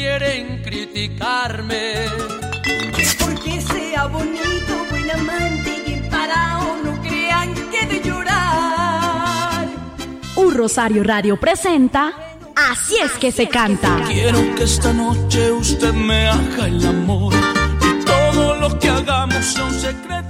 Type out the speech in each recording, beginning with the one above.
quieren criticarme. Porque sea bonito, buen amante y emparado, no crean que de llorar. Un Rosario Radio presenta Así es que se canta. Quiero que esta noche usted me haga el amor y todo lo que hagamos sea un secreto.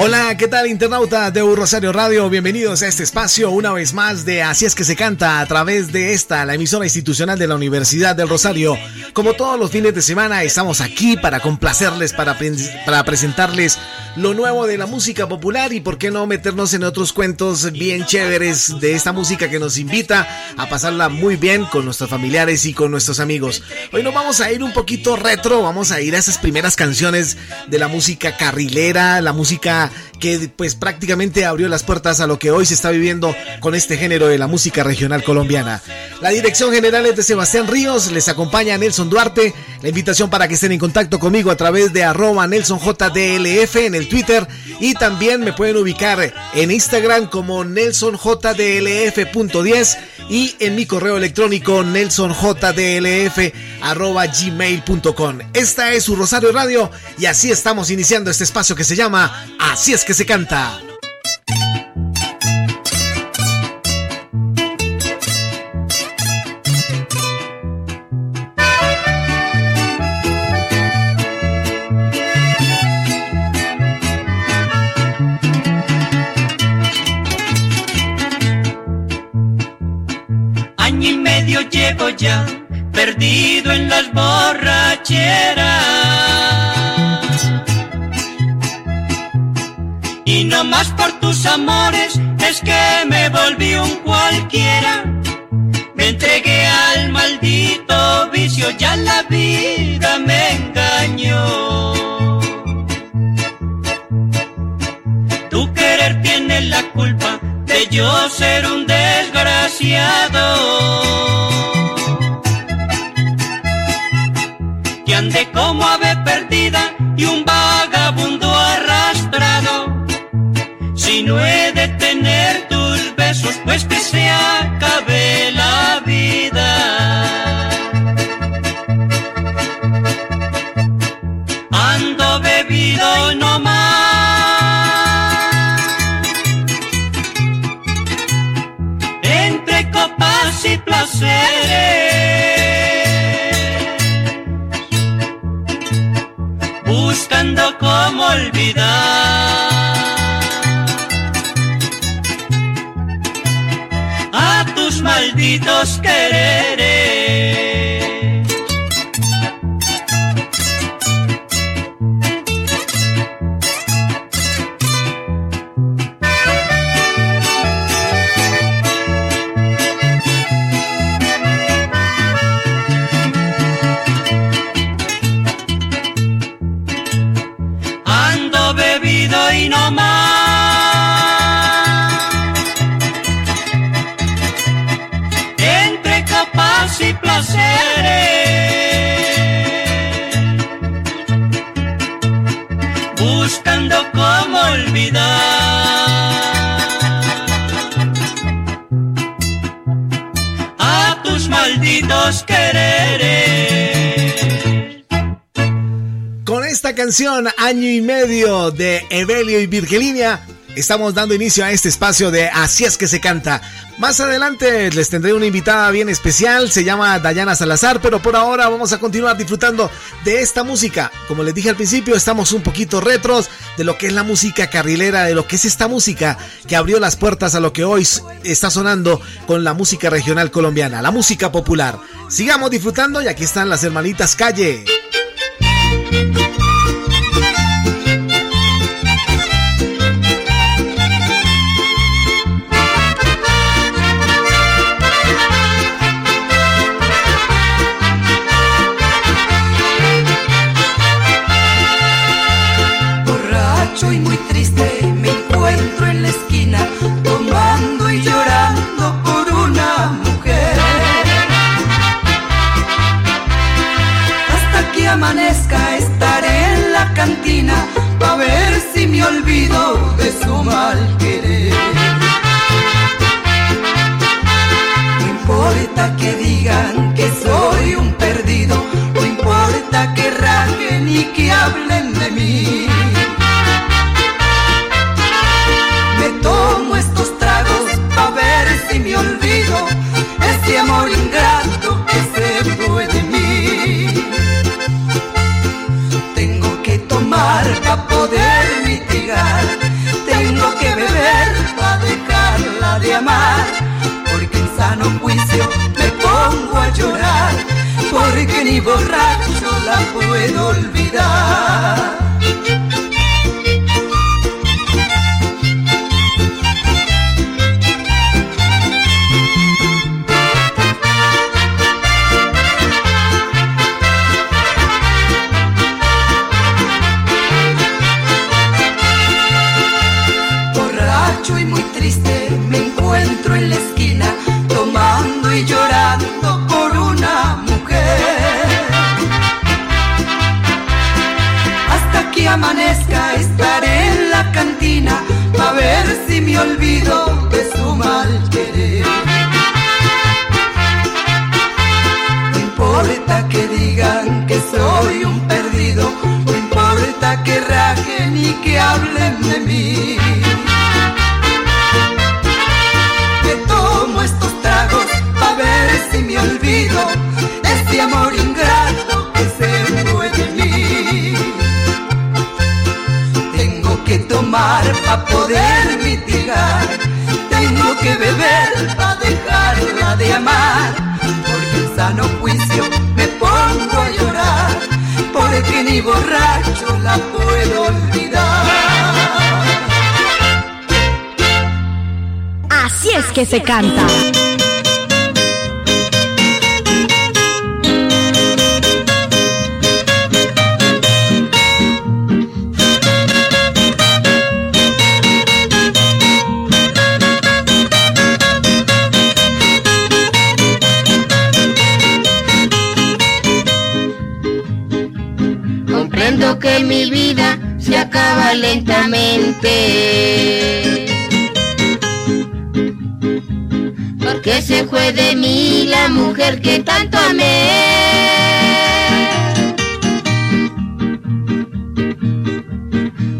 Hola, ¿qué tal internauta de Un Rosario Radio? Bienvenidos a este espacio una vez más de Así es que se canta a través de esta, la emisora institucional de la Universidad del Rosario. Como todos los fines de semana estamos aquí para complacerles, para, para presentarles lo nuevo de la música popular y por qué no meternos en otros cuentos bien chéveres de esta música que nos invita a pasarla muy bien con nuestros familiares y con nuestros amigos. Hoy nos vamos a ir un poquito retro, vamos a ir a esas primeras canciones de la música carrilera, la música que pues prácticamente abrió las puertas a lo que hoy se está viviendo con este género de la música regional colombiana. La dirección general es de Sebastián Ríos, les acompaña Nelson Duarte, la invitación para que estén en contacto conmigo a través de arroba NelsonJDLF en el Twitter y también me pueden ubicar en Instagram como NelsonJDLF.10 y en mi correo electrónico nelsonjdlf arroba gmail.com. Esta es su Rosario Radio y así estamos iniciando este espacio que se llama Así es que se canta. Año y medio llevo ya perdido en las borracheras. No más por tus amores es que me volví un cualquiera. Me entregué al maldito vicio, ya la vida me engañó. Tu querer tiene la culpa de yo ser un desgraciado. Que ande como ave perdida y un pues que se acabe canción, año y medio de Evelio y Virgelina, estamos dando inicio a este espacio de Así es que se canta. Más adelante les tendré una invitada bien especial, se llama Dayana Salazar, pero por ahora vamos a continuar disfrutando de esta música. Como les dije al principio, estamos un poquito retros de lo que es la música carrilera, de lo que es esta música que abrió las puertas a lo que hoy está sonando con la música regional colombiana, la música popular. Sigamos disfrutando y aquí están las hermanitas Calle. Rajen y que hablen de mí. Que tomo estos tragos a ver si me olvido este amor ingrato que se fue de mí que tomar para poder mitigar. Tengo que beber para dejarla de amar. Porque en sano juicio Porque ni borracho la puedo olvidar. Así es que se canta. Mi vida se acaba lentamente. Porque se fue de mí la mujer que tanto amé.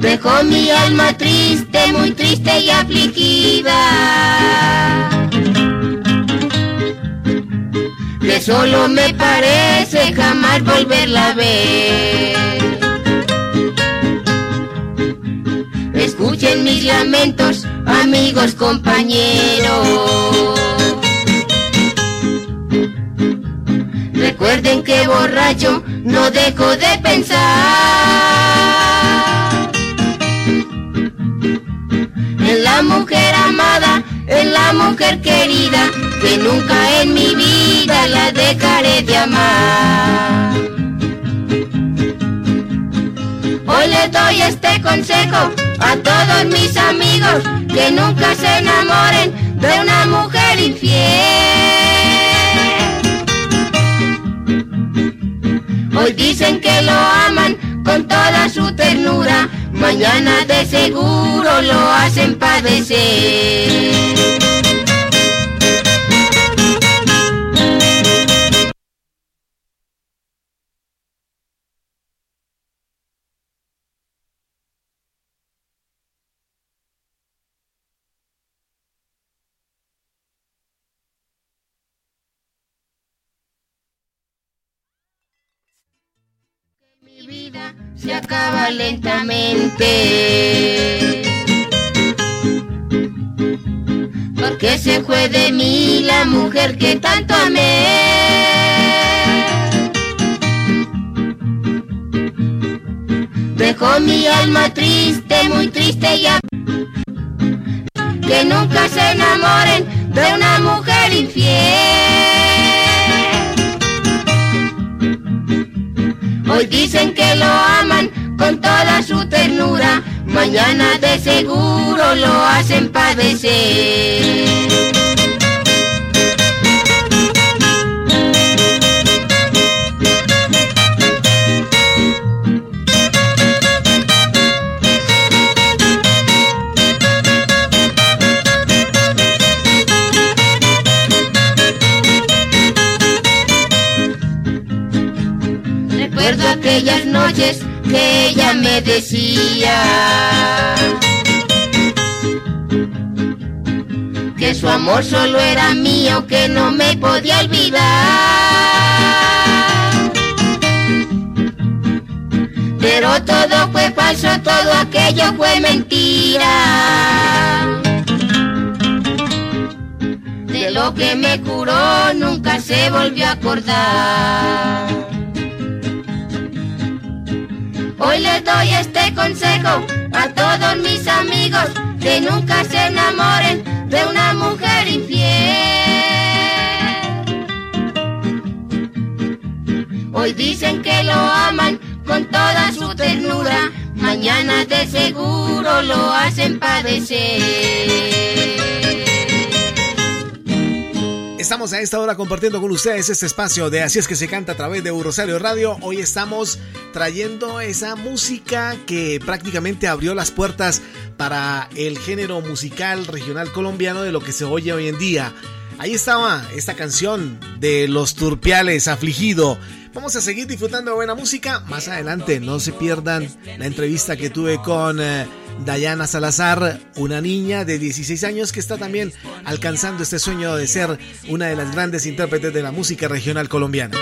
Dejó mi alma triste, muy triste y afligida. Que solo me parece jamás volverla a ver. Escuchen mis lamentos, amigos, compañeros. Recuerden que borracho no dejo de pensar. En la mujer amada, en la mujer querida, que nunca en mi vida la dejaré de amar. Les doy este consejo a todos mis amigos que nunca se enamoren de una mujer infiel. Hoy dicen que lo aman con toda su ternura, mañana de seguro lo hacen padecer. Se acaba lentamente. Porque se fue de mí la mujer que tanto amé. Dejó mi alma triste, muy triste ya. Que nunca se enamoren de una mujer infiel. Hoy dicen que lo aman con toda su ternura, mañana de seguro lo hacen padecer. Aquellas noches que ella me decía que su amor solo era mío, que no me podía olvidar. Pero todo fue falso, todo aquello fue mentira. De lo que me curó nunca se volvió a acordar. Hoy les doy este consejo a todos mis amigos que nunca se enamoren de una mujer infiel. Hoy dicen que lo aman con toda su ternura, mañana de seguro lo hacen padecer. Estamos a esta hora compartiendo con ustedes este espacio de Así es que se canta a través de Rosario Radio. Hoy estamos trayendo esa música que prácticamente abrió las puertas para el género musical regional colombiano de lo que se oye hoy en día. Ahí estaba esta canción de Los Turpiales, Afligido. Vamos a seguir disfrutando de buena música. Más adelante, no se pierdan la entrevista que tuve con eh, Dayana Salazar, una niña de 16 años que está también alcanzando este sueño de ser una de las grandes intérpretes de la música regional colombiana.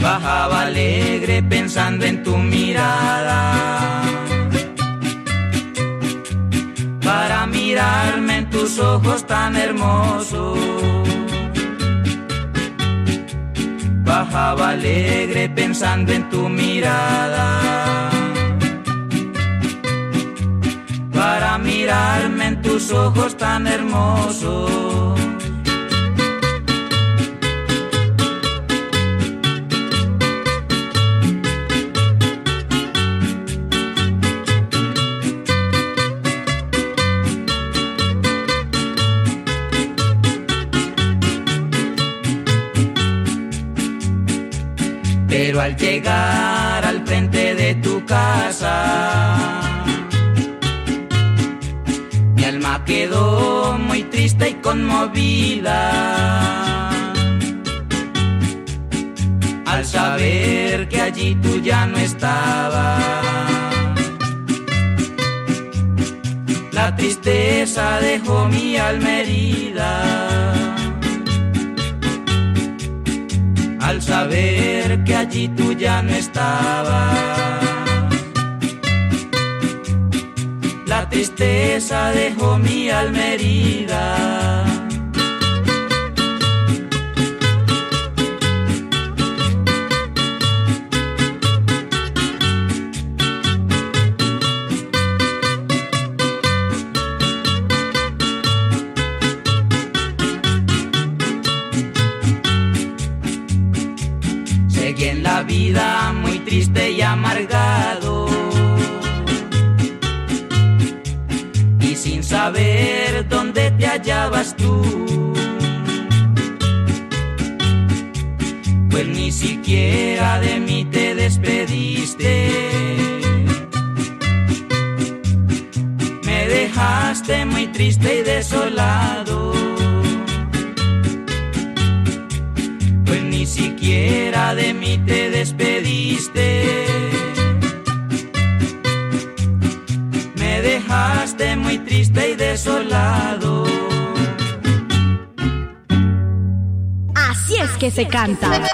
Bajaba alegre pensando en tu mirada. Para mirarme en tus ojos tan hermosos. Bajaba alegre pensando en tu mirada. Para mirarme en tus ojos tan hermosos. Al llegar al frente de tu casa, mi alma quedó muy triste y conmovida. Al saber que allí tú ya no estabas. La tristeza dejó mi alma herida. Al saber que allí tú ya no estabas. La tristeza dejó mi alma siquiera de mí te despediste. Me dejaste muy triste y desolado. Pues ni siquiera de mí te despediste. Me dejaste muy triste y desolado. Así es que se canta.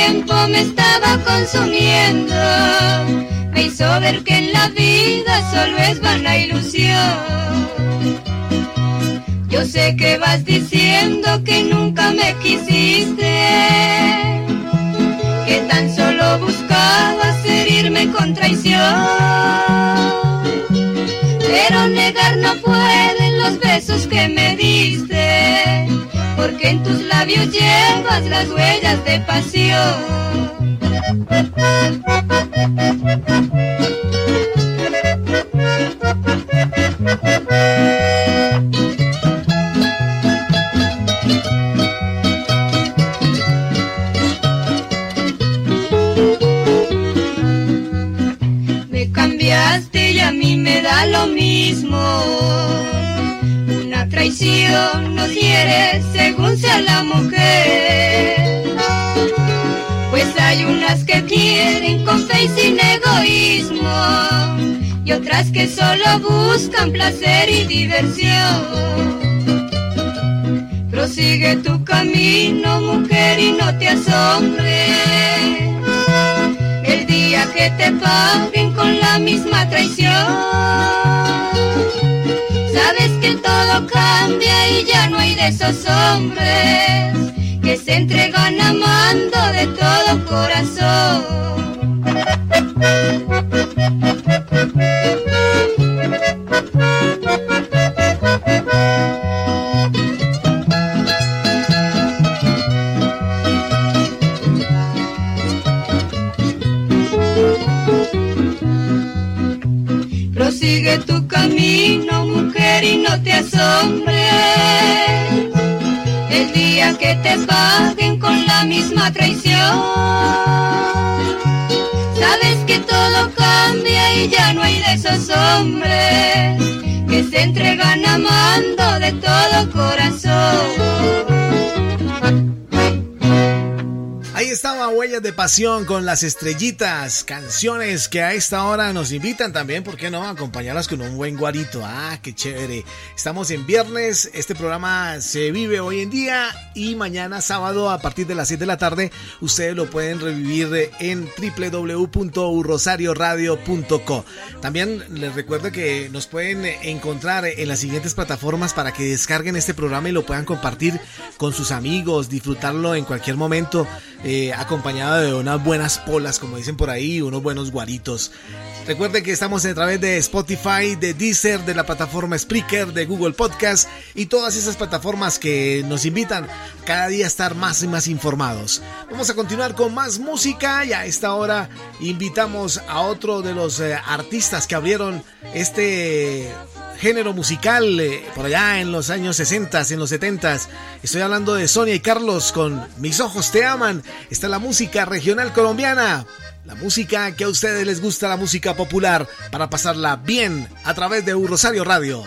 tiempo me estaba consumiendo me hizo ver que en la vida solo es vana ilusión. Yo sé que vas diciendo que nunca me quisiste, que tan solo buscabas herirme con traición. Pero negar no pueden los besos que me diste, tus labios llevas las huellas de pasión. Me cambiaste y a mí me da lo mismo. Una traición sea la mujer. Pues hay unas que quieren con fe y sin egoísmo. Y otras que solo buscan placer y diversión. Prosigue tu camino, mujer, y no te asombres. El día que te paguen con la misma traición. Sabes todo cambia y ya no hay de esos hombres que se entregan amando de todo corazón. Mujer, y no te asombres. El día que te paguen con la misma traición. Sabes que todo cambia y ya no hay de esos hombres que se entregan amando de todo corazón. Huellas de Pasión con las estrellitas, canciones que a esta hora nos invitan también, ¿por qué no? Acompañarlas con un buen guarito. Ah, qué chévere. Estamos en viernes, este programa se vive hoy en día y mañana sábado a partir de las 7 de la tarde ustedes lo pueden revivir en www.rosarioradio.co. También les recuerdo que nos pueden encontrar en las siguientes plataformas para que descarguen este programa y lo puedan compartir con sus amigos, disfrutarlo en cualquier momento eh, acompañado de unas buenas polas, como dicen por ahí, unos buenos guaritos. Recuerden que estamos a través de Spotify, de Deezer, de la plataforma Spreaker, de Google Podcast y todas esas plataformas que nos invitan cada día a estar más y más informados. Vamos a continuar con más música y a esta hora invitamos a otro de los eh, artistas que abrieron este género musical eh, por allá en los años 60, en los 70. Estoy hablando de Sonia y Carlos con Mis ojos te aman. Está la música regional colombiana. La música que a ustedes les gusta, la música popular, para pasarla bien a través de Un Rosario Radio.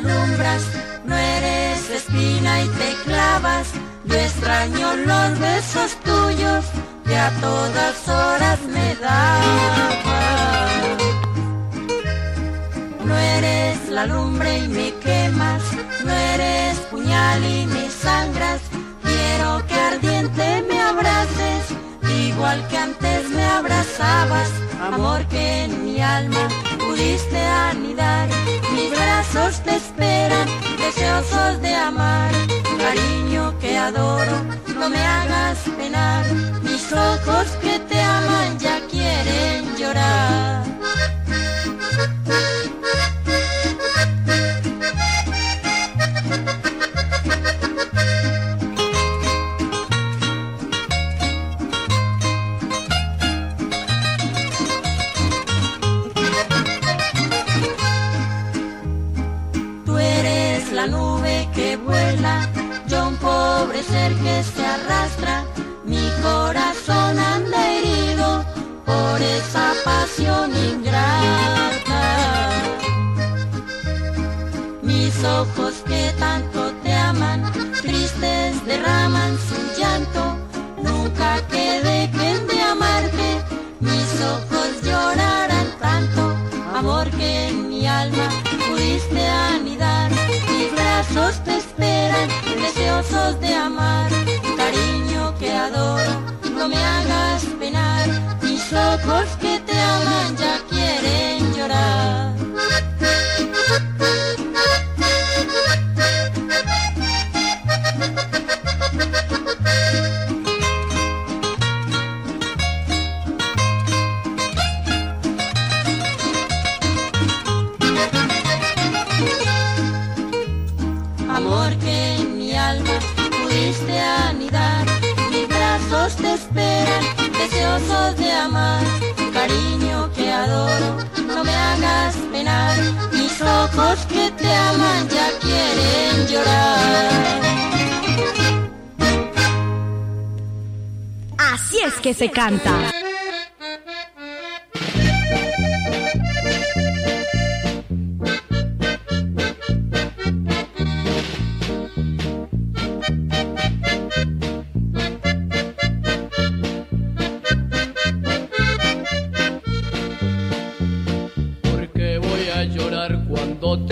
No eres espina y te clavas. Yo extraño los besos tuyos que a todas horas me dabas. No eres la lumbre y me quemas, no eres puñal y me sangras. Quiero que ardiente me abraces, igual que antes me abrazabas, amor que en mi alma pudiste anidar. Mis brazos te esperan, deseosos de amar, cariño que adoro, no me hagas penar. Mis ojos que te aman ya quieren llorar.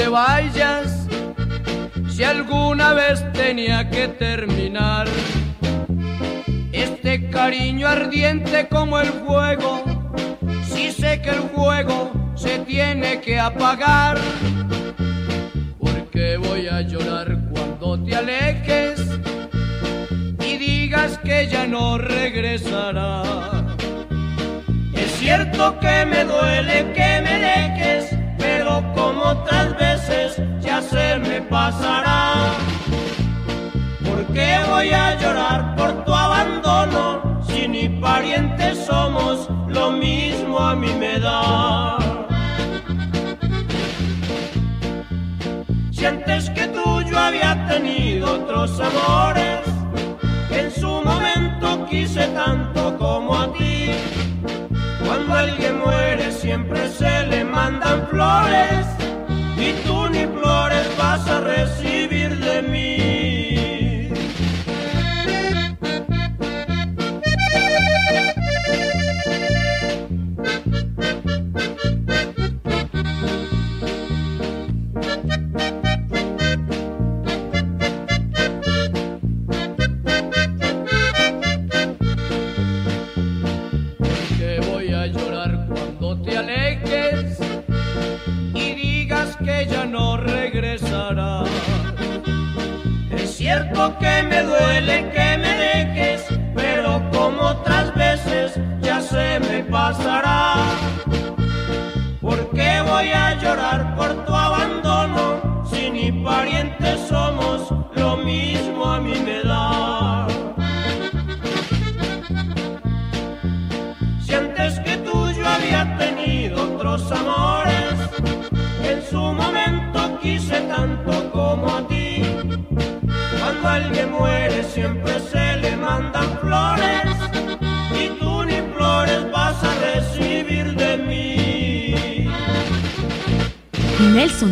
Vayas. Si alguna vez tenía que terminar este cariño ardiente como el fuego, si sé que el fuego se tiene que apagar. Porque voy a llorar cuando te alejes y digas que ya no regresará. Es cierto que me duele que me dejes, como otras veces ya se me pasará. ¿Por qué voy a llorar por tu abandono? Si ni parientes somos, lo mismo a mí me da. Si antes que tú yo había tenido otros amores, en su momento quise tanto como a ti. Cuando alguien muere siempre se le mandan flores y tú ni flores vas a recibir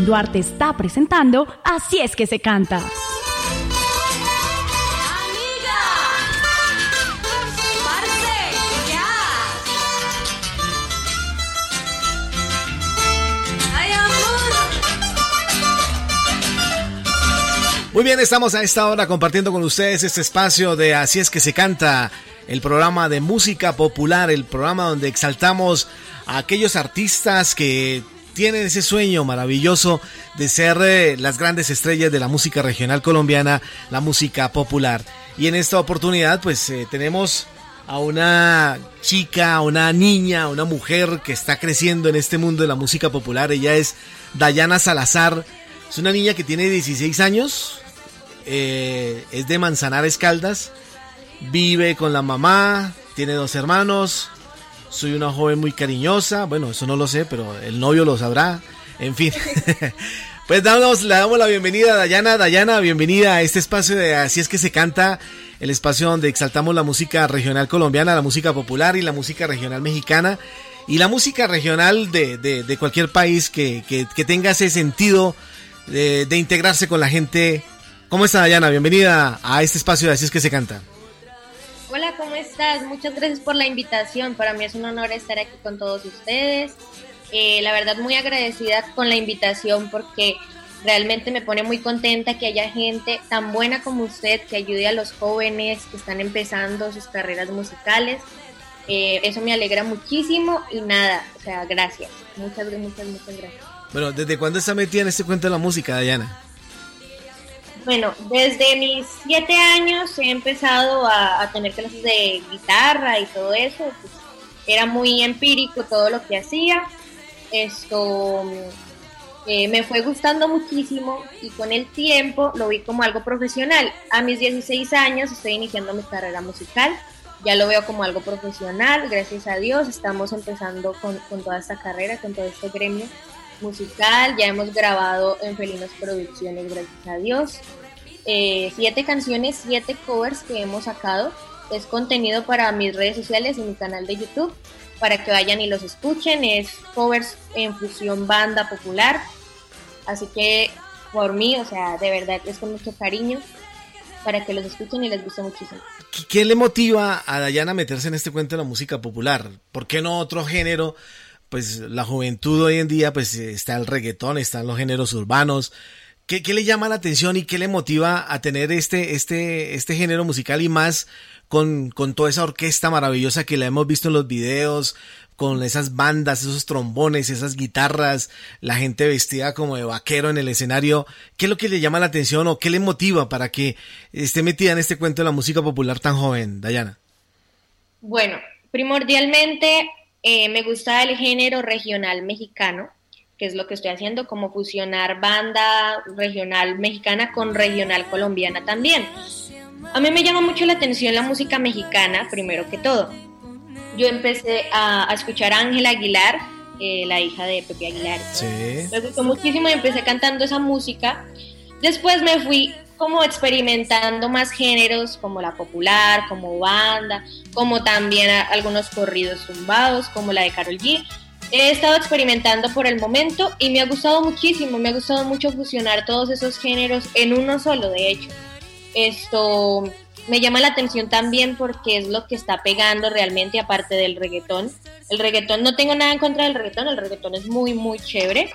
Duarte está presentando Así es que se canta. Ay, amor. Muy bien, estamos a esta hora compartiendo con ustedes este espacio de Así es que se canta, el programa de música popular, el programa donde exaltamos a aquellos artistas que tienen ese sueño maravilloso de ser eh, las grandes estrellas de la música regional colombiana, la música popular. Y en esta oportunidad pues eh, tenemos a una chica, a una niña, a una mujer que está creciendo en este mundo de la música popular. Ella es Dayana Salazar. Es una niña que tiene 16 años, eh, es de Manzanares Caldas, vive con la mamá, tiene dos hermanos, soy una joven muy cariñosa, bueno, eso no lo sé, pero el novio lo sabrá, en fin. pues damos, le damos la bienvenida a Dayana, Dayana, bienvenida a este espacio de Así es que se canta, el espacio donde exaltamos la música regional colombiana, la música popular y la música regional mexicana y la música regional de, de, cualquier país que, que, tenga ese sentido de, de integrarse con la gente ¿Cómo está Dayana? Bienvenida a este espacio de Así es que se canta. Hola, ¿cómo estás? Muchas gracias por la invitación. Para mí es un honor estar aquí con todos ustedes. Eh, la verdad muy agradecida con la invitación porque realmente me pone muy contenta que haya gente tan buena como usted que ayude a los jóvenes que están empezando sus carreras musicales. Eh, eso me alegra muchísimo y nada, o sea, gracias. Muchas, muchas, muchas gracias. Bueno, ¿desde cuándo está metida en este cuento de la música, Dayana? Bueno, desde mis siete años he empezado a, tener clases de guitarra y todo eso. Pues, era muy empírico todo lo que hacía. Esto eh, me fue gustando muchísimo y con el tiempo lo vi como algo profesional. A mis 16 años estoy iniciando mi carrera musical. Ya lo veo como algo profesional, gracias a Dios. Estamos empezando con, con toda esta carrera, con todo este gremio musical. Ya hemos grabado en Felinos Producciones, gracias a Dios. Eh, siete canciones, siete covers que hemos sacado. Es contenido para mis redes sociales y mi canal de YouTube para que vayan y los escuchen. Es covers en fusión banda popular. Así que por mí, o sea, de verdad es con mucho cariño para que los escuchen y les guste muchísimo. ¿Qué le motiva a Dayana a meterse en este cuento de la música popular? ¿Por qué no otro género? Pues la juventud hoy en día, pues está el reggaetón, están los géneros urbanos, ¿Qué, le llama la atención y qué le motiva a tener este, este, este género musical y más con, con toda esa orquesta maravillosa que la hemos visto en los videos, con esas bandas, esos trombones, esas guitarras, la gente vestida como de vaquero en el escenario. ¿Qué es lo que le llama la atención o qué le motiva para que esté metida en este cuento de la música popular tan joven, Dayana? Bueno, primordialmente eh, me gusta el género regional mexicano que es lo que estoy haciendo, como fusionar banda regional mexicana con regional colombiana también. A mí me llama mucho la atención la música mexicana, primero que todo. Yo empecé a, escuchar a Ángela Aguilar, eh, la hija de Pepe Aguilar. Me gustó muchísimo y empecé cantando esa música. Después me fui como experimentando más géneros como la popular, como banda, como también algunos corridos zumbados, como la de Carol G. He estado experimentando por el momento y me ha gustado muchísimo, me ha gustado mucho fusionar todos esos géneros en uno solo, de hecho. Esto me llama la atención también porque es lo que está pegando realmente aparte del reggaetón. El reggaetón, no tengo nada en contra del reggaetón, el reggaetón es muy, muy chévere,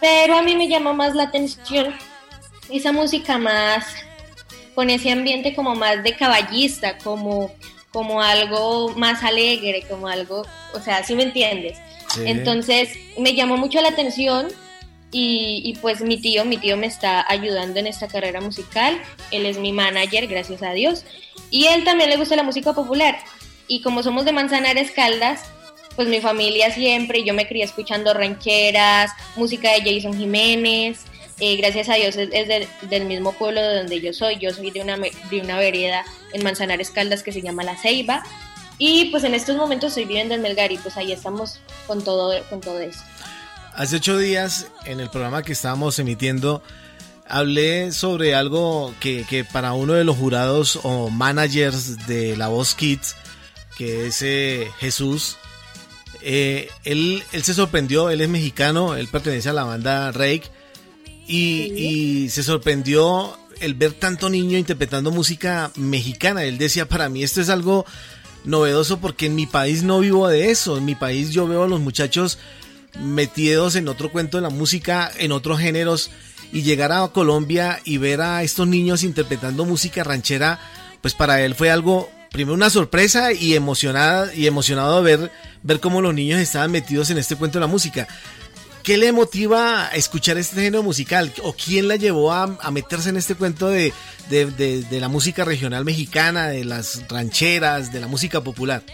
pero a mí me llama más la atención esa música más, con ese ambiente como más de caballista, como, como algo más alegre, como algo, o sea, si me entiendes? Entonces me llamó mucho la atención y, pues mi tío, mi tío me está ayudando en esta carrera musical. Él es mi manager, gracias a Dios. Y él también le gusta la música popular. Y como somos de Manzanares Caldas, pues mi familia siempre, yo me crié escuchando rancheras, música de Jason Jiménez. Eh, gracias a Dios es, del mismo pueblo de donde yo soy. Yo soy de una, de una vereda en Manzanares Caldas que se llama La Ceiba. Y pues en estos momentos estoy viviendo en Melgar y pues ahí estamos con todo, con todo eso. Hace ocho días en el programa que estábamos emitiendo hablé sobre algo que, que para uno de los jurados o managers de La Voz Kids, que es eh, Jesús, eh, él, él se sorprendió, él es mexicano, él pertenece a la banda Rake y, y se sorprendió el ver tanto niño interpretando música mexicana. Él decía, para mí esto es algo novedoso porque en mi país no vivo de eso. En mi país yo veo a los muchachos metidos en otro cuento de la música, en otros géneros, y llegar a Colombia y ver a estos niños interpretando música ranchera, pues para él fue algo, primero una sorpresa y emocionada y emocionado ver, ver cómo los niños estaban metidos en este cuento de la música. ¿Qué le motiva a escuchar este género musical? ¿O quién la llevó a, meterse en este cuento de, de, la música regional mexicana, de las rancheras, de la música popular?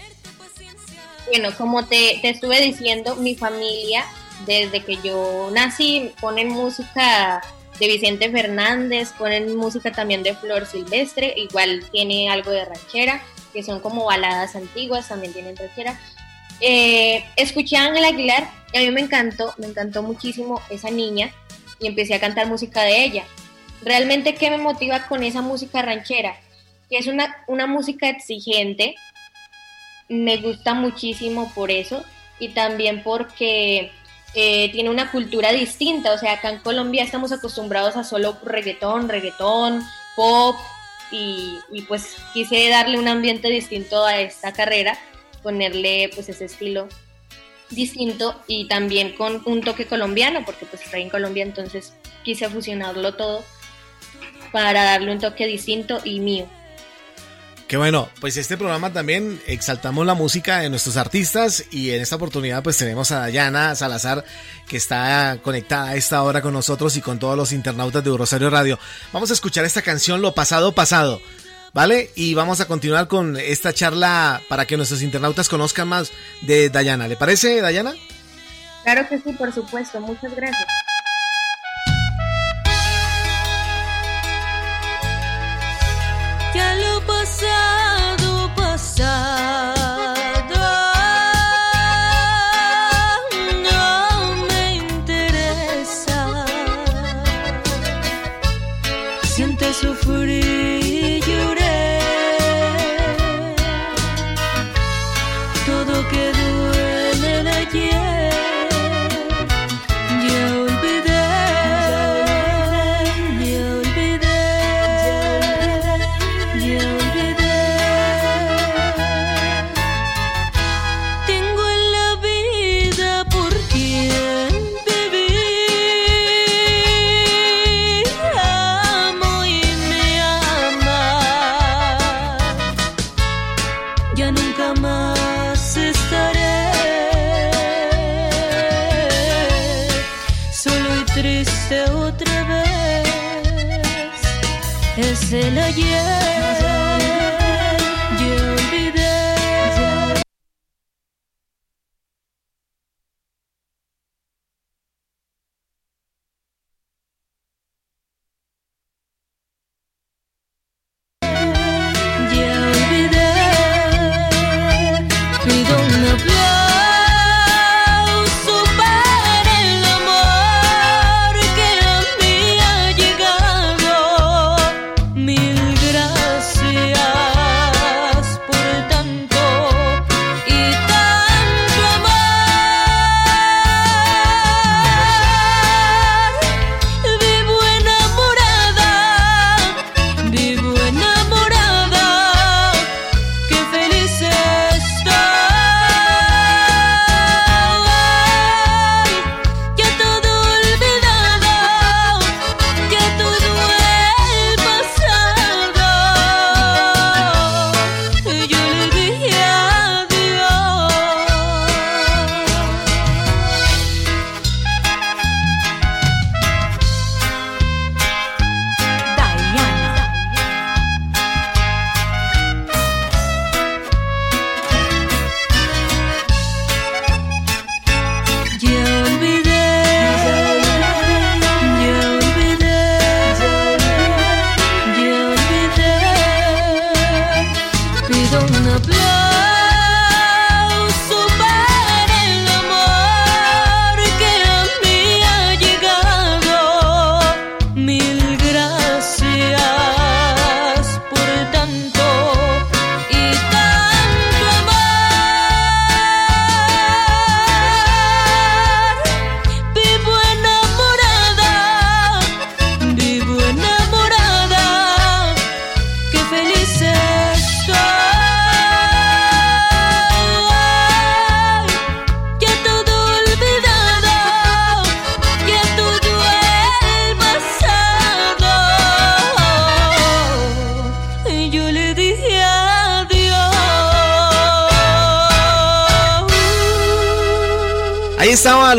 Bueno, como te, te estuve diciendo, mi familia, desde que yo nací, ponen música de Vicente Fernández, ponen música también de Flor Silvestre, igual tiene algo de ranchera, que son como baladas antiguas, también tienen ranchera. Eh, escuché a Aguilar y a mí me encantó, me encantó muchísimo esa niña y empecé a cantar música de ella. Realmente, ¿qué me motiva con esa música ranchera? Que es una, una música exigente, me gusta muchísimo por eso y también porque eh, tiene una cultura distinta, o sea, acá en Colombia estamos acostumbrados a solo reggaetón, reggaetón, pop y, y pues quise darle un ambiente distinto a esta carrera ponerle pues ese estilo distinto y también con un toque colombiano, porque pues estoy en Colombia, entonces quise fusionarlo todo para darle un toque distinto y mío. Qué bueno, pues este programa también exaltamos la música de nuestros artistas y en esta oportunidad pues tenemos a Dayana Salazar que está conectada a esta hora con nosotros y con todos los internautas de Rosario Radio. Vamos a escuchar esta canción Lo pasado pasado. ¿Vale? Y vamos a continuar con esta charla para que nuestros internautas conozcan más de Dayana. ¿Le parece, Dayana? Claro que sí, por supuesto. Muchas gracias. Ya lo pasado,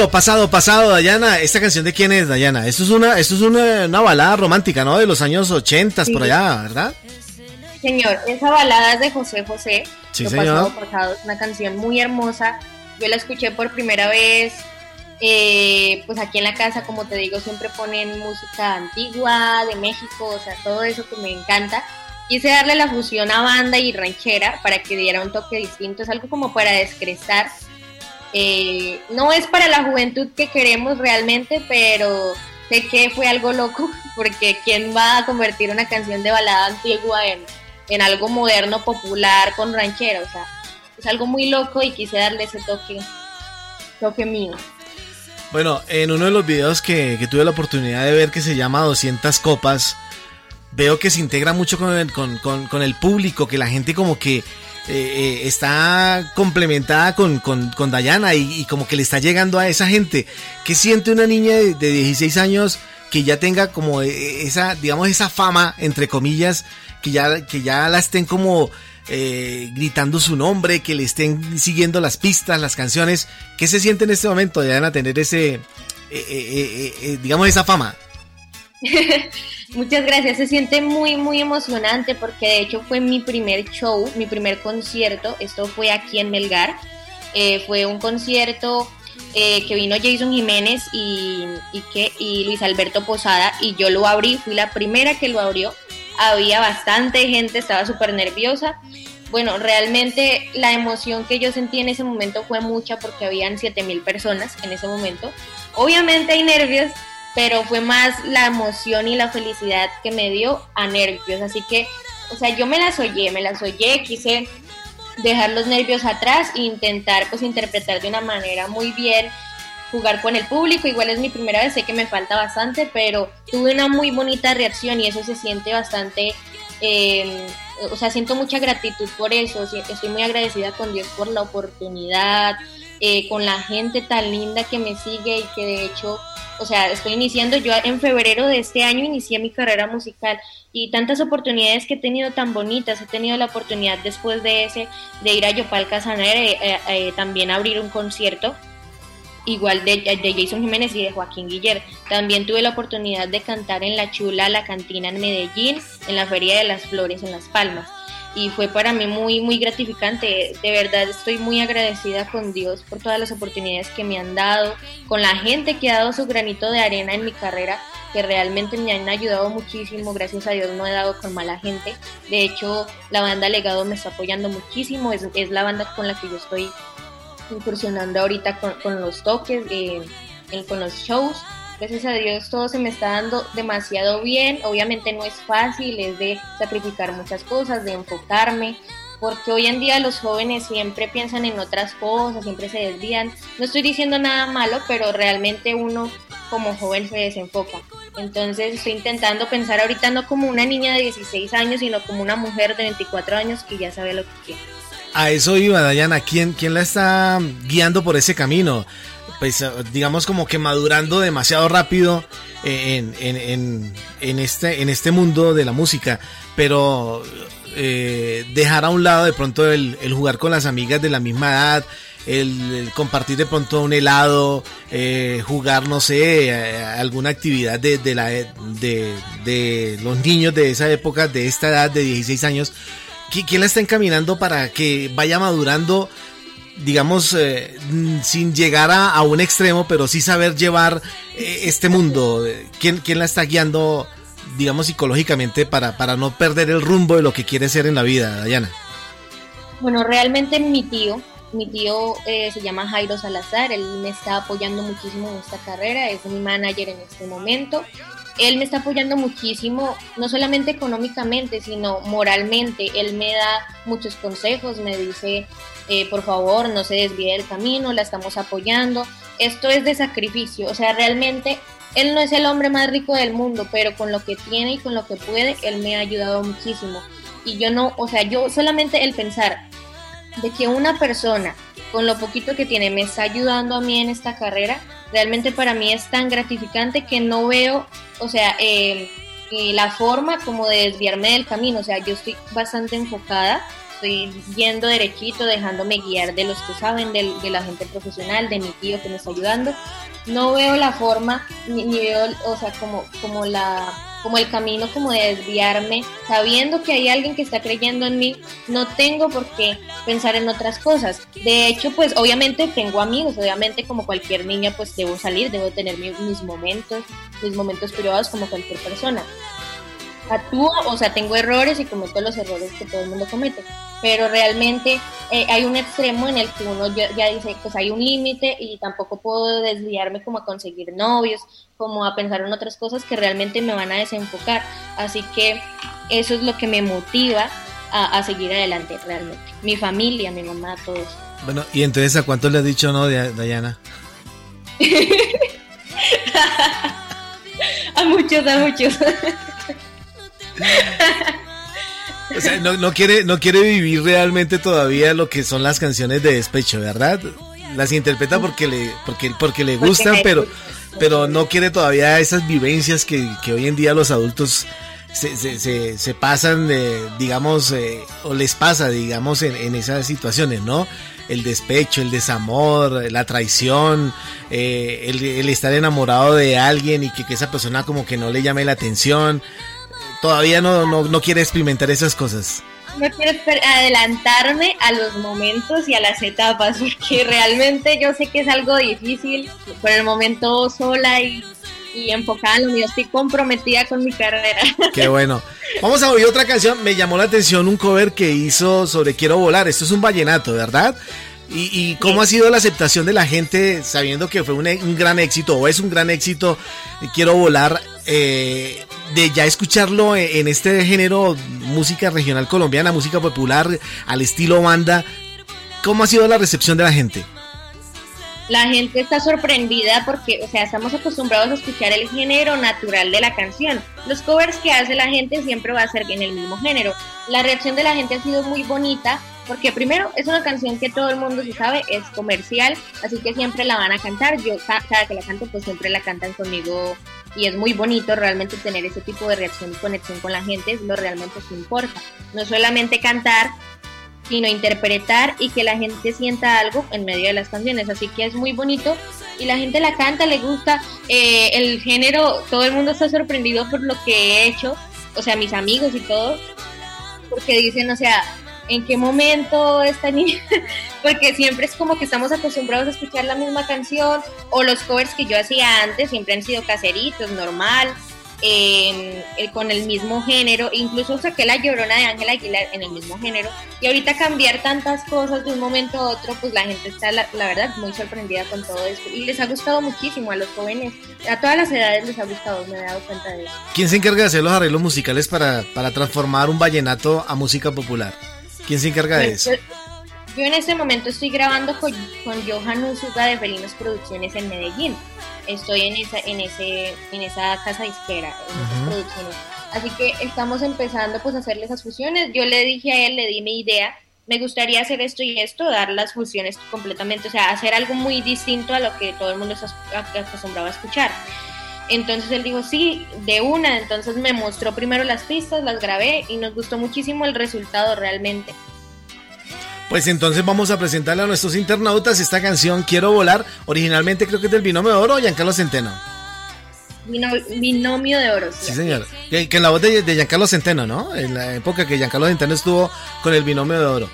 lo pasado, pasado, Dayana. ¿Esta canción de quién es, Dayana? Esto es una, esto es una, balada romántica, ¿no? De los años 80 por allá, ¿verdad? Señor, esa balada es de José José. Sí, señor. Pasado, pasado, es una canción muy hermosa. Yo la escuché por primera vez, eh, pues aquí en la casa, como te digo, siempre ponen música antigua, de México, o sea, todo eso que me encanta. Quise darle la fusión a banda y ranchera para que diera un toque distinto, es algo como para descrestar eh, no es para la juventud que queremos realmente, pero sé que fue algo loco, porque ¿quién va a convertir una canción de balada antigua en, algo moderno, popular, con ranchera? O sea, es algo muy loco y quise darle ese toque, toque mío. Bueno, en uno de los videos que, tuve la oportunidad de ver que se llama 200 copas, veo que se integra mucho con, con el público, que la gente como que eh, eh, está complementada con, con, con Dayana y, como que le está llegando a esa gente. ¿Qué siente una niña de, 16 años que ya tenga como eh, esa, digamos, esa fama, entre comillas, que ya, que ya la estén como gritando su nombre, que le estén siguiendo las pistas, las canciones? ¿Qué se siente en este momento, Dayana, tener ese, digamos, esa fama? Muchas gracias, se siente muy, muy emocionante porque de hecho fue mi primer show, mi primer concierto, esto fue aquí en Melgar, eh, fue un concierto eh, que vino Jason Jiménez y, que, y Luis Alberto Posada y yo lo abrí, fui la primera que lo abrió, había bastante gente, estaba súper nerviosa. Bueno, realmente la emoción que yo sentí en ese momento fue mucha porque habían 7000 personas en ese momento. Obviamente hay nervios, pero fue más la emoción y la felicidad que me dio a nervios. Así que, o sea, yo me las oye, me las oye, quise dejar los nervios atrás e intentar pues interpretar de una manera muy bien, jugar con el público. Igual es mi primera vez, sé que me falta bastante, pero tuve una muy bonita reacción y eso se siente bastante... Eh, o sea, siento mucha gratitud por eso, estoy muy agradecida con Dios por la oportunidad, eh, con la gente tan linda que me sigue y que de hecho o sea, estoy iniciando, yo en febrero de este año inicié mi carrera musical y tantas oportunidades que he tenido tan bonitas, he tenido la oportunidad después de ese, de ir a Yopal Casanare, eh, eh, eh, también abrir un concierto, igual de, de, Jason Jiménez y de Joaquín Guiller. También tuve la oportunidad de cantar en La Chula, la cantina en Medellín, en la Feria de las Flores en Las Palmas y fue para mí muy, muy gratificante. De verdad estoy muy agradecida con Dios por todas las oportunidades que me han dado, con la gente que ha dado su granito de arena en mi carrera, que realmente me han ayudado muchísimo. Gracias a Dios no he dado con mala gente. De hecho, la banda Legado me está apoyando muchísimo. Es, es la banda con la que yo estoy incursionando ahorita con, con los toques, eh, con los shows gracias a Dios todo se me está dando demasiado bien. Obviamente no es fácil, es de sacrificar muchas cosas, de enfocarme, porque hoy en día los jóvenes siempre piensan en otras cosas, siempre se desvían. No estoy diciendo nada malo, pero realmente uno como joven se desenfoca. Entonces estoy intentando pensar ahorita no como una niña de 16 años, sino como una mujer de 24 años que ya sabe lo que quiere. A eso iba, Dayana. ¿Quién, quién la está guiando por ese camino? Pues eh, digamos como que madurando demasiado rápido en, este, en este mundo de la música, pero eh, dejar a un lado de pronto el, jugar con las amigas de la misma edad, el, compartir de pronto un helado, eh, jugar, no sé, alguna actividad de, la, de, de los niños de esa época, de esta edad de 16 años, ¿quién la está encaminando para que vaya madurando digamos, eh, sin llegar a, un extremo, pero sí saber llevar eh, este mundo? ¿Quién, ¿Quién, la está guiando, digamos, psicológicamente para, para no perder el rumbo de lo que quiere ser en la vida, Dayana? Bueno, realmente mi tío, mi tío eh, se llama Jairo Salazar, él me está apoyando muchísimo en esta carrera, es mi manager en este momento. Él me está apoyando muchísimo, no solamente económicamente, sino moralmente. Él me da muchos consejos, me dice, eh, por favor, no se desvíe del camino, la estamos apoyando. Esto es de sacrificio, o sea, realmente él no es el hombre más rico del mundo, pero con lo que tiene y con lo que puede, él me ha ayudado muchísimo. Y yo no, o sea, yo solamente el pensar de que una persona con lo poquito que tiene me está ayudando a mí en esta carrera, realmente para mí es tan gratificante que no veo, o sea, eh, eh, la forma como de desviarme del camino, o sea, yo estoy bastante enfocada estoy yendo derechito, dejándome guiar de los que saben, de, de la gente profesional, de mi tío que me está ayudando. No veo la forma, ni, ni veo, o sea, como, como la como el camino como de desviarme, sabiendo que hay alguien que está creyendo en mí, no tengo por qué pensar en otras cosas. De hecho, pues obviamente tengo amigos, obviamente como cualquier niña pues debo salir, debo tener mis momentos, mis momentos privados como cualquier persona actúo, o sea, tengo errores y cometo los errores que todo el mundo comete, pero realmente eh, hay un extremo en el que uno ya, dice, pues hay un límite y tampoco puedo desviarme como a conseguir novios, como a pensar en otras cosas que realmente me van a desenfocar. Así que eso es lo que me motiva a, a seguir adelante realmente. Mi familia, mi mamá, todo eso. Bueno, y entonces, ¿a cuánto le has dicho no, Dayana? a muchos, a muchos. O sea, no, quiere, no quiere vivir realmente todavía lo que son las canciones de despecho, ¿verdad? Las interpreta porque le, porque, porque le gustan, pero, pero no quiere todavía esas vivencias que, hoy en día los adultos se, se, se, pasan, de, digamos, eh, o les pasa, digamos, en, esas situaciones, ¿no? El despecho, el desamor, la traición, eh, el, estar enamorado de alguien y que, que esa persona como que no le llame la atención todavía no, no, quiere experimentar esas cosas. No quiero adelantarme a los momentos y a las etapas, porque realmente yo sé que es algo difícil. Por el momento sola y, y enfocada en lo mío, estoy comprometida con mi carrera. Qué bueno. Vamos a oír otra canción. Me llamó la atención un cover que hizo sobre Quiero volar. Esto es un vallenato, ¿verdad? ¿Y, cómo ha sido la aceptación de la gente sabiendo que fue un, gran éxito o es un gran éxito? Quiero volar eh, de ya escucharlo en este género, música regional colombiana, música popular, al estilo banda. ¿Cómo ha sido la recepción de la gente? La gente está sorprendida porque, o sea, estamos acostumbrados a escuchar el género natural de la canción. Los covers que hace la gente siempre va a ser en el mismo género. La reacción de la gente ha sido muy bonita porque primero es una canción que todo el mundo se sabe, es comercial, así que siempre la van a cantar. Yo cada que la canto, pues siempre la cantan conmigo y es muy bonito realmente tener ese tipo de reacción y conexión con la gente, es lo realmente que importa. No solamente cantar, sino interpretar y que la gente sienta algo en medio de las canciones. Así que es muy bonito y la gente la canta, le gusta. Eh, el género, todo el mundo está sorprendido por lo que he hecho, o sea, mis amigos y todo, porque dicen, o sea, en qué momento esta niña, porque siempre es como que estamos acostumbrados a escuchar la misma canción o los covers que yo hacía antes siempre han sido caseritos, normal, eh, con el mismo género, incluso saqué la llorona de Ángela Aguilar en el mismo género y ahorita cambiar tantas cosas de un momento a otro, pues la gente está, la, verdad, muy sorprendida con todo esto y les ha gustado muchísimo a los jóvenes, a todas las edades les ha gustado, me he dado cuenta de eso. ¿Quién se encarga de hacer los arreglos musicales para, para transformar un vallenato a música popular? ¿Quién se encarga de pues, eso? Yo, en este momento estoy grabando con, con Johan Usuga de Felinos Producciones en Medellín. Estoy en esa, en ese, en esa casa disquera, en esas producciones. Así que estamos empezando pues a hacerle esas fusiones. Yo le dije a él, le di mi idea, me gustaría hacer esto y esto, dar las fusiones completamente, o sea, hacer algo muy distinto a lo que todo el mundo está acostumbrado a escuchar. Entonces él dijo, sí, de una. Entonces me mostró primero las pistas, las grabé y nos gustó muchísimo el resultado realmente. Pues entonces vamos a presentarle a nuestros internautas esta canción Quiero volar. Originalmente creo que es del Binomio de Oro Giancarlo Centeno. binomio de Oro. Sí, señor. Que, en la voz de, Giancarlo Centeno, ¿no? En la época que Giancarlo Centeno estuvo con el Binomio de Oro.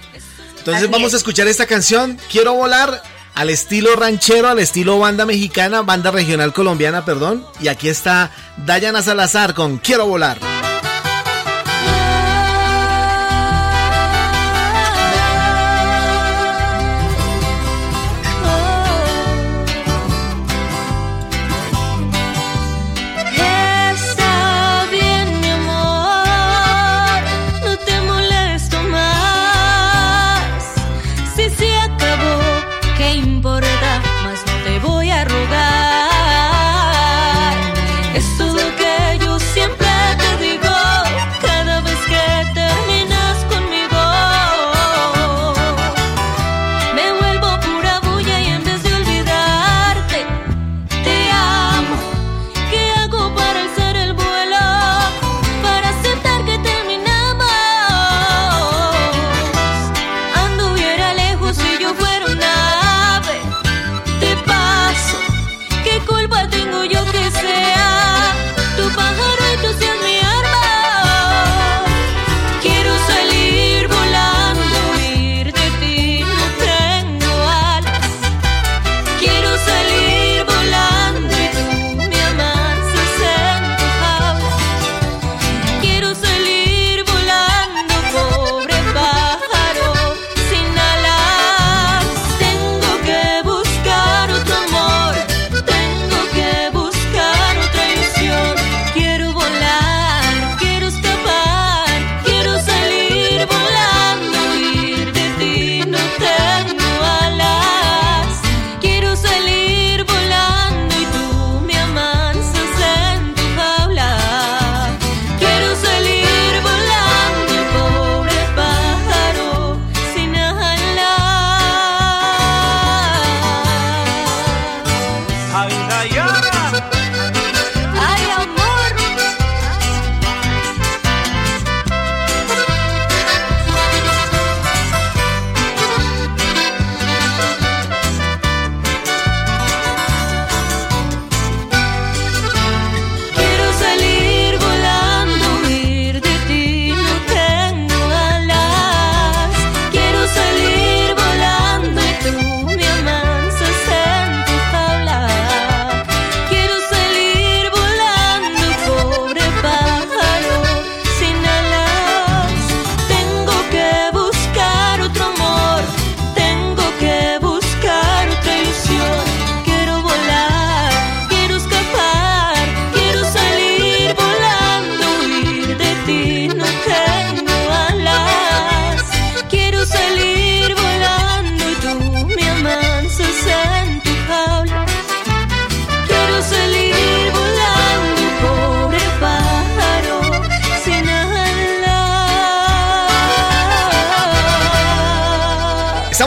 Entonces vamos a escuchar esta canción Quiero volar al estilo ranchero, al estilo banda mexicana, banda regional colombiana, perdón. Y aquí está Dayana Salazar con Quiero volar.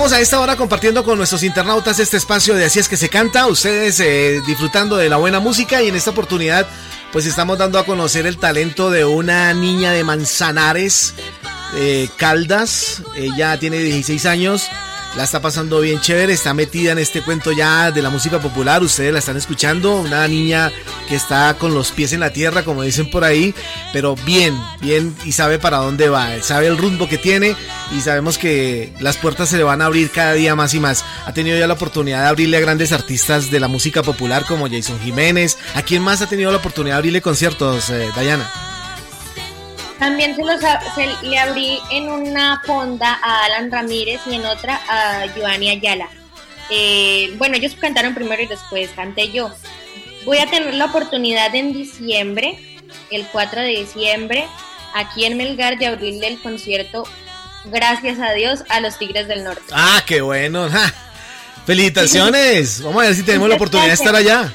A esta hora compartiendo con nuestros internautas este espacio de Así es que se canta, ustedes eh, disfrutando de la buena música y en esta oportunidad pues estamos dando a conocer el talento de una niña de Manzanares, eh, Caldas, ella tiene 16 años, la está pasando bien chévere, está metida en este cuento ya de la música popular, ustedes la están escuchando, una niña que está con los pies en la tierra, como dicen por ahí, pero bien, bien y sabe para dónde va, sabe el rumbo que tiene y sabemos que las puertas se le van a abrir cada día más y más. Ha tenido ya la oportunidad de abrirle a grandes artistas de la música popular como Jason Jiménez, ¿a quién más ha tenido la oportunidad de abrirle conciertos, eh, Dayana? También se, los, le abrí en una fonda a Alan Ramírez y en otra a Giovanni Ayala. Eh, bueno, ellos cantaron primero y después canté yo. Voy a tener la oportunidad en diciembre, el 4 de diciembre, aquí en Melgar de abrirle el concierto, gracias a Dios, a los Tigres del Norte. Ah, qué bueno. Felicitaciones. Vamos a ver si tenemos la oportunidad de estar allá.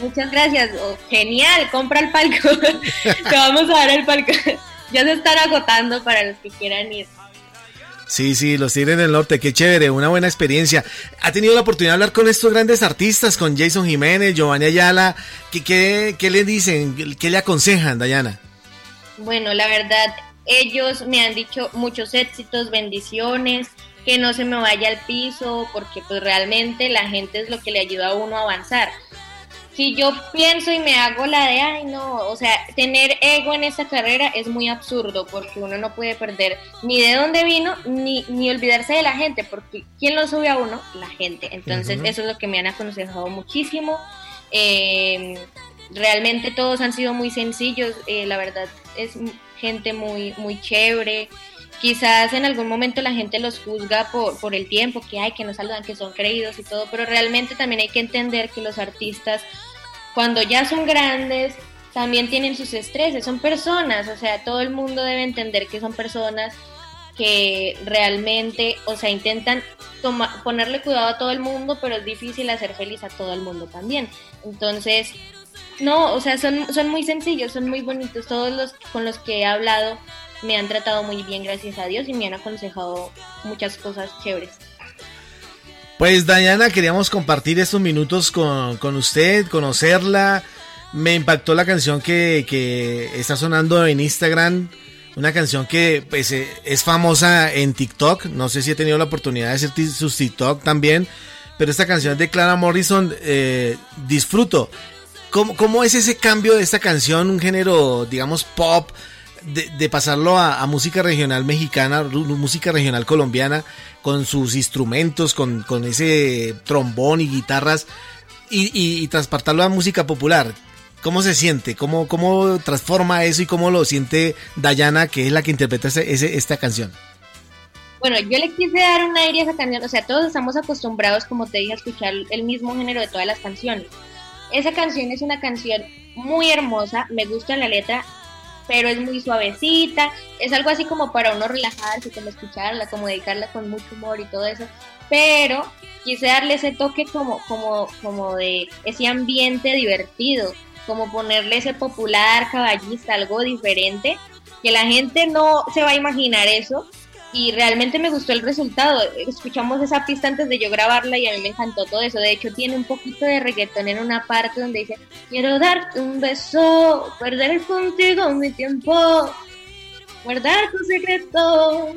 Muchas gracias. Oh, genial, compra el palco. Te vamos a dar el palco. ya se están agotando para los que quieran ir. Sí, sí, los Tigres del Norte, qué chévere, una buena experiencia. ¿Ha tenido la oportunidad de hablar con estos grandes artistas, con Jason Jiménez, Giovanni Ayala? ¿Qué, qué, qué le dicen? ¿Qué le aconsejan, Dayana? Bueno, la verdad, ellos me han dicho muchos éxitos, bendiciones, que no se me vaya al piso, porque pues realmente la gente es lo que le ayuda a uno a avanzar si yo pienso y me hago la de, ay, no, o sea, tener ego en esta carrera es muy absurdo porque uno no puede perder ni de dónde vino ni, ni olvidarse de la gente, porque ¿quién lo sube a uno? La gente. Entonces, eso es lo que me han aconsejado muchísimo. Em, realmente todos han sido muy sencillos, eh, la verdad es gente muy, muy chévere. Quizás en algún momento la gente los juzga por, por el tiempo que hay, que nos saludan, que son creídos y todo, pero realmente también hay que entender que los artistas cuando ya son grandes, también tienen sus estreses, son personas, o sea, todo el mundo debe entender que son personas que realmente, o sea, intentan ponerle cuidado a todo el mundo, pero es difícil hacer feliz a todo el mundo también. Entonces, no, o sea, son, son muy sencillos, son muy bonitos, todos los con los que he hablado me han tratado muy bien, gracias a Dios, y me han aconsejado muchas cosas chéveres. Pues Dayana, queríamos compartir estos minutos con, usted, conocerla. Me impactó la canción que, está sonando en Instagram. Una canción que pues, eh, es famosa en TikTok. No sé si he tenido la oportunidad de hacer sus TikTok también. Pero esta canción de Clara Morrison, eh, disfruto. ¿Cómo, ¿Cómo es ese cambio de esta canción? Un género, digamos, pop de, pasarlo a, música regional mexicana, música regional colombiana, con sus instrumentos, con, ese trombón y guitarras, y, y, transportarlo a música popular. ¿Cómo se siente? ¿Cómo, ¿Cómo transforma eso y cómo lo siente Dayana, que es la que interpreta ese, esta canción? Bueno, yo le quise dar un aire a esa canción, o sea, todos estamos acostumbrados, como te dije, a escuchar el mismo género de todas las canciones. Esa canción es una canción muy hermosa, me gusta la letra, pero es muy suavecita, es algo así como para uno relajarse, como escucharla, como dedicarla con mucho humor y todo eso, pero quise darle ese toque como, como, como de ese ambiente divertido, como ponerle ese popular caballista, algo diferente, que la gente no se va a imaginar eso, y realmente me gustó el resultado. Escuchamos esa pista antes de yo grabarla y a mí me encantó todo eso. De hecho, tiene un poquito de reggaetón en una parte donde dice, quiero darte un beso, perder contigo mi tiempo, guardar tus secretos,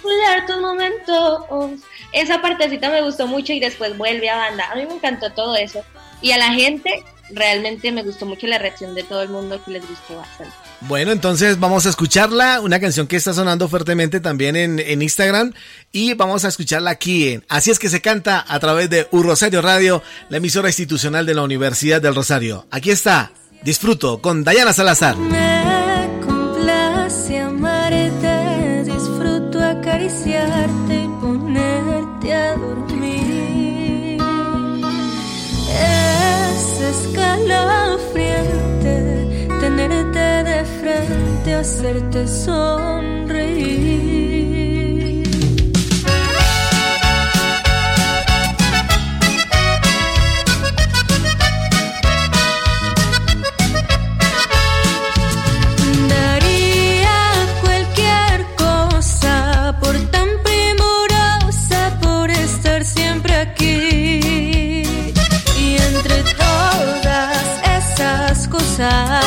cuidar tus momentos. Esa partecita me gustó mucho y después vuelve a banda. A mí me encantó todo eso. Y a la gente realmente me gustó mucho la reacción de todo el mundo que les gustó bastante. Bueno, entonces vamos a escucharla, una canción que está sonando fuertemente también en, Instagram y vamos a escucharla aquí en Así es que se canta a través de U Rosario Radio, la emisora institucional de la Universidad del Rosario. Aquí está, disfruto con Dayana Salazar. Me complace amarte, disfruto acariciarte y ponerte a dormir. Es escalofriante tenerte Frente a hacerte sonreír. Daría cualquier cosa por tan primorosa, por estar siempre aquí y entre todas esas cosas.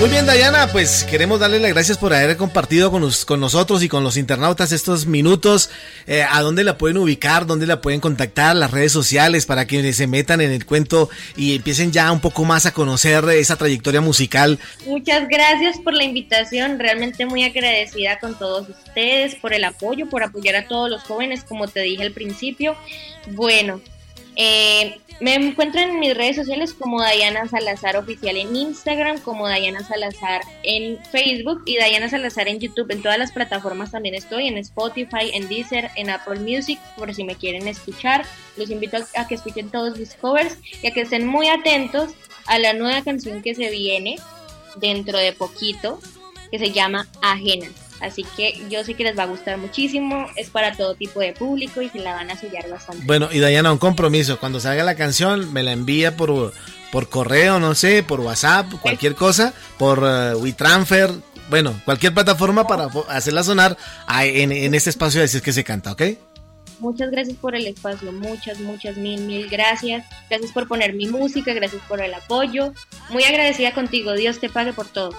Muy bien, Dayana, pues queremos darle las gracias por haber compartido con, nos- con nosotros y con los internautas estos minutos. Eh, ¿A dónde la pueden ubicar? ¿Dónde la pueden contactar? Las redes sociales para que se metan en el cuento y empiecen ya un poco más a conocer esa trayectoria musical. Muchas gracias por la invitación, realmente muy agradecida con todos ustedes por el apoyo, por apoyar a todos los jóvenes, como te dije al principio. Bueno, eh, me encuentran en mis redes sociales como Dayana Salazar Oficial en Instagram, como Dayana Salazar en Facebook y Dayana Salazar en YouTube. En todas las plataformas también estoy, en Spotify, en Deezer, en Apple Music, por si me quieren escuchar. Los invito a que escuchen todos mis covers y a que estén muy atentos a la nueva canción que se viene dentro de poquito, que se llama Ajenas. Así que yo sé que les va a gustar muchísimo, es para todo tipo de público y se la van a sellar bastante. Bueno, y Dayana, un compromiso. Cuando salga la canción, me la envía por, por correo, no sé, por WhatsApp, cualquier cosa, por eh, WeTransfer, bueno, cualquier plataforma para hacerla sonar a- en, en este espacio de Así es que se canta, ¿ok? Muchas gracias por el espacio, muchas, muchas, mil, mil gracias. Gracias por poner mi música, gracias por el apoyo. Muy agradecida contigo, Dios te pague por todo.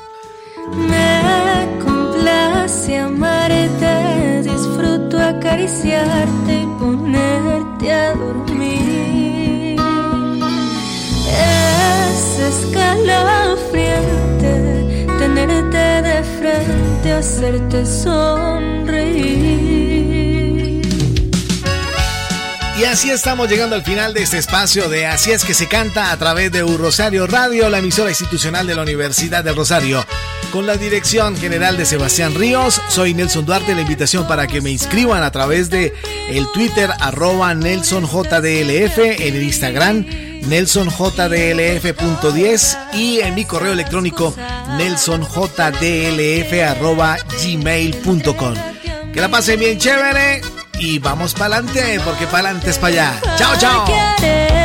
Me complace amarte, disfruto acariciarte y ponerte a dormir. Es escalofriante tenerte de frente, hacerte sonreír. Y así estamos llegando al final de este espacio de Así es que se canta a través de Un Rosario Radio, la emisora institucional de la Universidad del Rosario. Con la dirección general de Sebastián Ríos, soy Nelson Duarte. La invitación para que me inscriban a través de el Twitter arroba NelsonJDLF, en el Instagram nelsonjdlf.10 y en mi correo electrónico nelsonjdlf arroba gmail.com. Que la pasen bien chévere y vamos para adelante, porque para adelante es para allá. Chao, chao.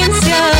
Insecure.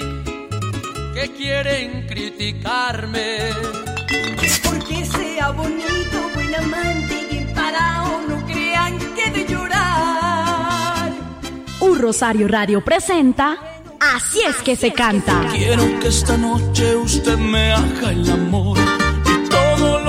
que quieren criticarme. Porque sea bonito, buen amante y emparado, no crean que de llorar. Un Rosario Radio presenta Así es que se canta. Quiero que esta noche usted me haga el amor